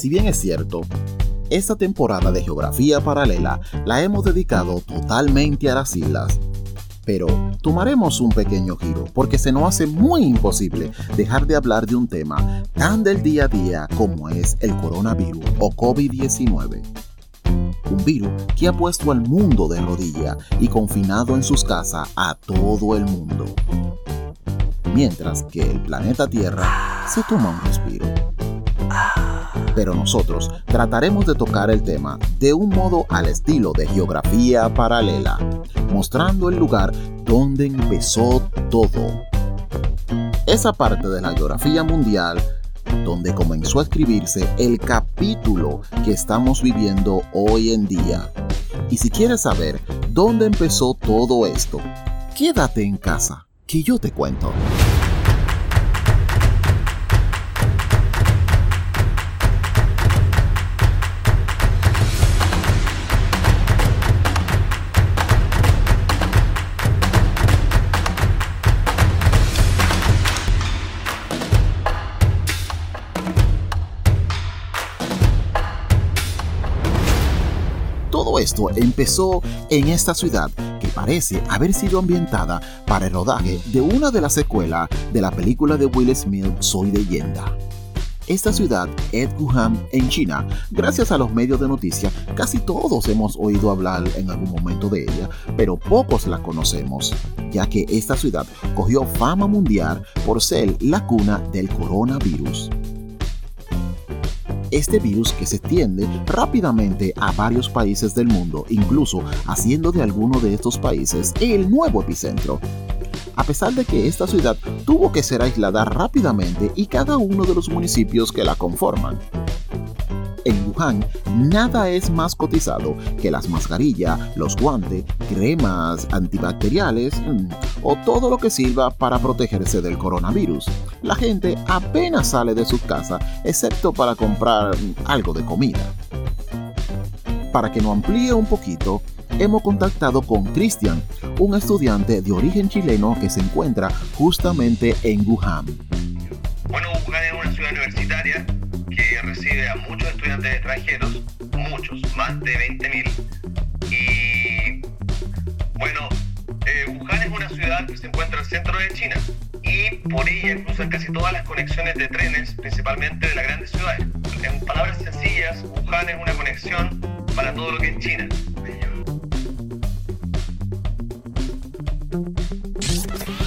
Si bien es cierto, esta temporada de Geografía Paralela la hemos dedicado totalmente a las islas, pero tomaremos un pequeño giro porque se nos hace muy imposible dejar de hablar de un tema tan del día a día como es el coronavirus o COVID-19. Un virus que ha puesto al mundo de rodilla y confinado en sus casas a todo el mundo. Mientras que el planeta Tierra se toma un respiro pero nosotros trataremos de tocar el tema de un modo al estilo de geografía paralela, mostrando el lugar donde empezó todo. Esa parte de la geografía mundial donde comenzó a escribirse el capítulo que estamos viviendo hoy en día. Y si quieres saber dónde empezó todo esto, quédate en casa, que yo te cuento. Esto empezó en esta ciudad que parece haber sido ambientada para el rodaje de una de las secuelas de la película de Will Smith Soy leyenda. Esta ciudad es Wuhan en China. Gracias a los medios de noticias, casi todos hemos oído hablar en algún momento de ella, pero pocos la conocemos, ya que esta ciudad cogió fama mundial por ser la cuna del coronavirus este virus que se extiende rápidamente a varios países del mundo, incluso haciendo de alguno de estos países el nuevo epicentro. A pesar de que esta ciudad tuvo que ser aislada rápidamente y cada uno de los municipios que la conforman en Wuhan nada es más cotizado que las mascarillas, los guantes, cremas antibacteriales mm, o todo lo que sirva para protegerse del coronavirus. La gente apenas sale de su casa excepto para comprar mm, algo de comida. Para que nos amplíe un poquito, hemos contactado con Cristian, un estudiante de origen chileno que se encuentra justamente en Wuhan. Bueno, Wuhan es una ciudad universitaria que recibe a muchos estudiantes extranjeros, muchos, más de 20.000. Y bueno, eh, Wuhan es una ciudad que se encuentra al centro de China y por ella cruzan casi todas las conexiones de trenes, principalmente de las grandes ciudades. En palabras sencillas, Wuhan es una conexión para todo lo que es China.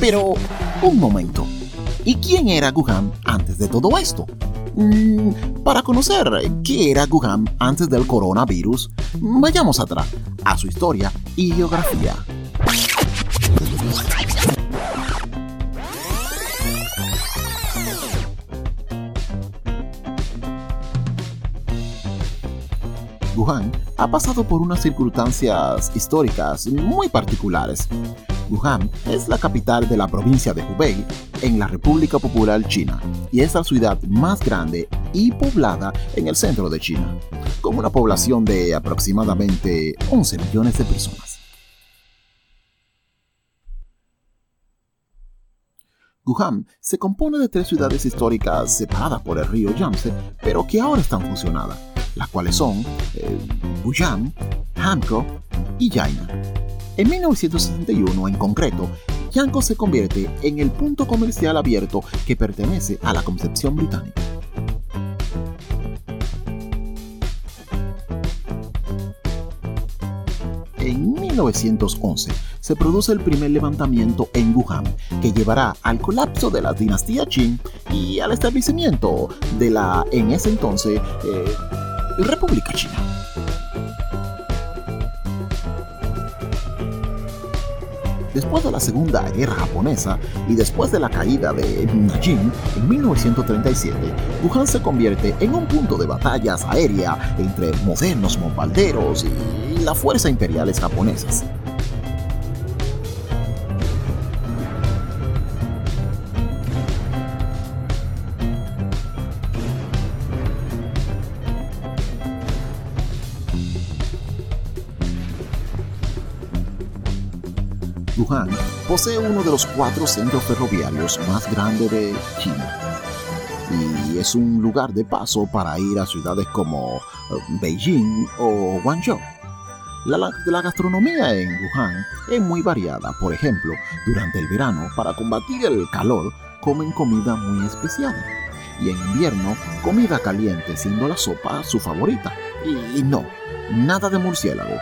Pero, un momento. ¿Y quién era Wuhan antes de todo esto? Mm, para conocer qué era Wuhan antes del coronavirus, vayamos atrás a su historia y geografía. Wuhan ha pasado por unas circunstancias históricas muy particulares. Wuhan es la capital de la provincia de Hubei en la República Popular China y es la ciudad más grande y poblada en el centro de China, con una población de aproximadamente 11 millones de personas. Wuhan se compone de tres ciudades históricas separadas por el río Yangtze, pero que ahora están fusionadas, las cuales son eh, Hankou y Yaina. En 1961, en concreto, Yanko se convierte en el punto comercial abierto que pertenece a la Concepción Británica. En 1911 se produce el primer levantamiento en Wuhan, que llevará al colapso de la dinastía Qing y al establecimiento de la, en ese entonces, eh, República China. Después de la Segunda Guerra Japonesa y después de la caída de Nanjing en 1937, Wuhan se convierte en un punto de batallas aérea entre modernos bombarderos y las fuerzas imperiales japonesas. Wuhan posee uno de los cuatro centros ferroviarios más grandes de China. Y es un lugar de paso para ir a ciudades como eh, Beijing o Guangzhou. La, gastronomía en Wuhan es muy variada. Por ejemplo, durante el verano, para combatir el calor, comen comida muy especial. Y en invierno, comida caliente, siendo la sopa su favorita. Y, y no, nada de murciélago.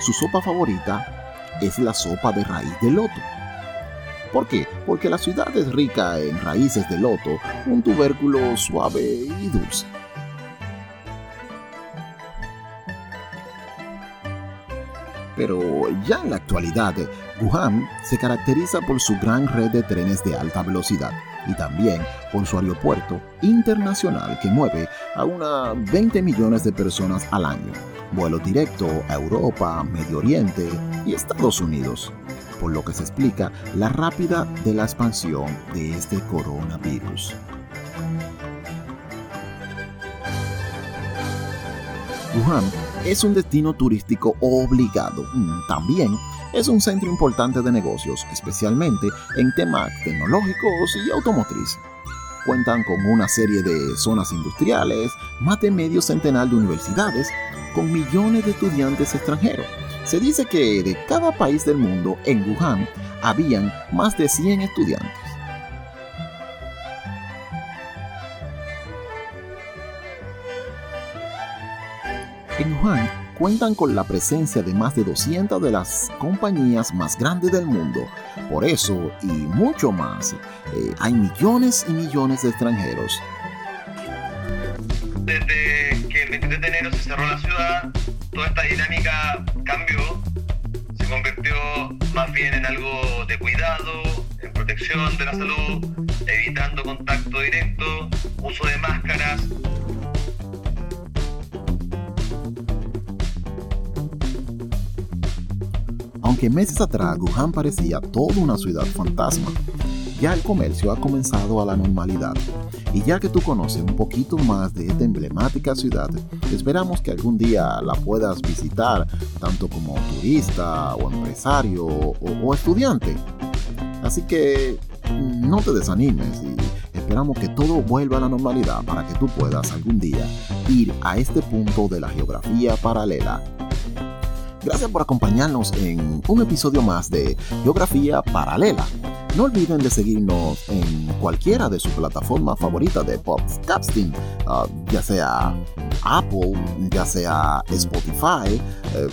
Su sopa favorita es la sopa de raíz de loto. ¿Por qué? Porque la ciudad es rica en raíces de loto, un tubérculo suave y dulce. Pero ya en la actualidad, Wuhan se caracteriza por su gran red de trenes de alta velocidad y también por su aeropuerto internacional que mueve a unas 20 millones de personas al año, vuelo directo a Europa, Medio Oriente y Estados Unidos, por lo que se explica la rápida de la expansión de este coronavirus. Wuhan es un destino turístico obligado. Mm, también es un centro importante de negocios, especialmente en temas tecnológicos y automotriz. Cuentan con una serie de zonas industriales, más de medio centenar de universidades, con millones de estudiantes extranjeros. Se dice que de cada país del mundo en Wuhan habían más de 100 estudiantes. Wuhan cuentan con la presencia de más de 200 de las compañías más grandes del mundo. Por eso y mucho más, eh, hay millones y millones de extranjeros. Desde que el 23 de enero se cerró la ciudad, toda esta dinámica cambió, se convirtió más bien en algo de cuidado, en protección de la salud, evitando contacto directo, uso de máscaras, Meses atrás Wuhan parecía toda una ciudad fantasma, ya el comercio ha comenzado a la normalidad. Y ya que tú conoces un poquito más de esta emblemática ciudad, esperamos que algún día la puedas visitar, tanto como turista o empresario o, estudiante. Así que mm, no te desanimes y esperamos que todo vuelva a la normalidad para que tú puedas algún día ir a este punto de la geografía paralela Gracias por acompañarnos en un episodio más de Geografía Paralela. No olviden de seguirnos en cualquiera de sus plataformas favoritas de podcasting, uh, ya sea Apple, ya sea Spotify, eh,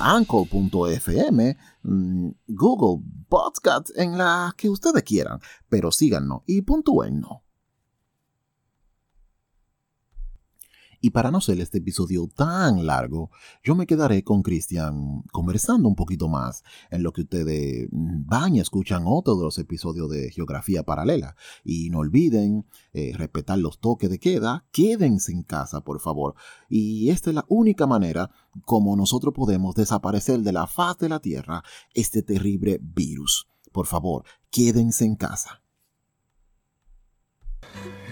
Anchor.fm, mm, Google Podcast, en la que ustedes quieran, pero síganos y puntúennos. Y para no ser este episodio tan largo, yo me quedaré con Cristian conversando un poquito más en lo que ustedes van y escuchan otro de los episodios de Geografía Paralela. Y no olviden eh, respetar los toques de queda, quédense en casa, por favor. Y esta es la única manera como nosotros podemos desaparecer de la faz de la Tierra este terrible virus. Por favor, quédense en casa.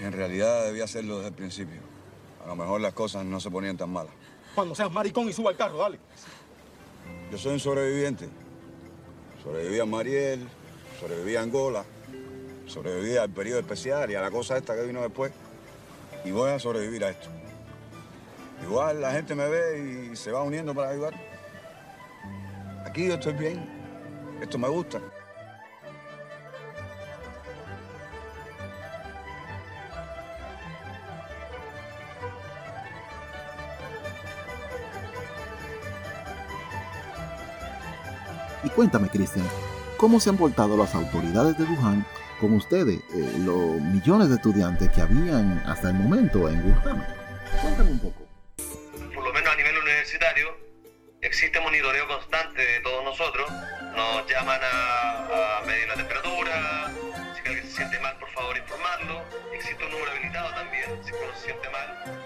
En realidad debía hacerlo desde el principio. A lo mejor las cosas no se ponían tan malas. Cuando seas maricón y suba al carro, dale. Yo soy un sobreviviente. Sobreviví a Mariel, sobreviví a Angola, sobreviví al periodo especial y a la cosa esta que vino después. Y voy a sobrevivir a esto. Igual la gente me ve y se va uniendo para ayudar. Aquí yo estoy bien. Esto me gusta. Y cuéntame, Cristian, ¿cómo se han portado las autoridades de Wuhan con ustedes, eh, los millones de estudiantes que habían hasta el momento en Wuhan? Cuéntame un poco. Por lo menos a nivel universitario, existe monitoreo constante de todos nosotros. Nos llaman a, medir la temperatura. Si alguien se siente mal, por favor, informarlo. Existe un número habilitado también, si uno se siente mal.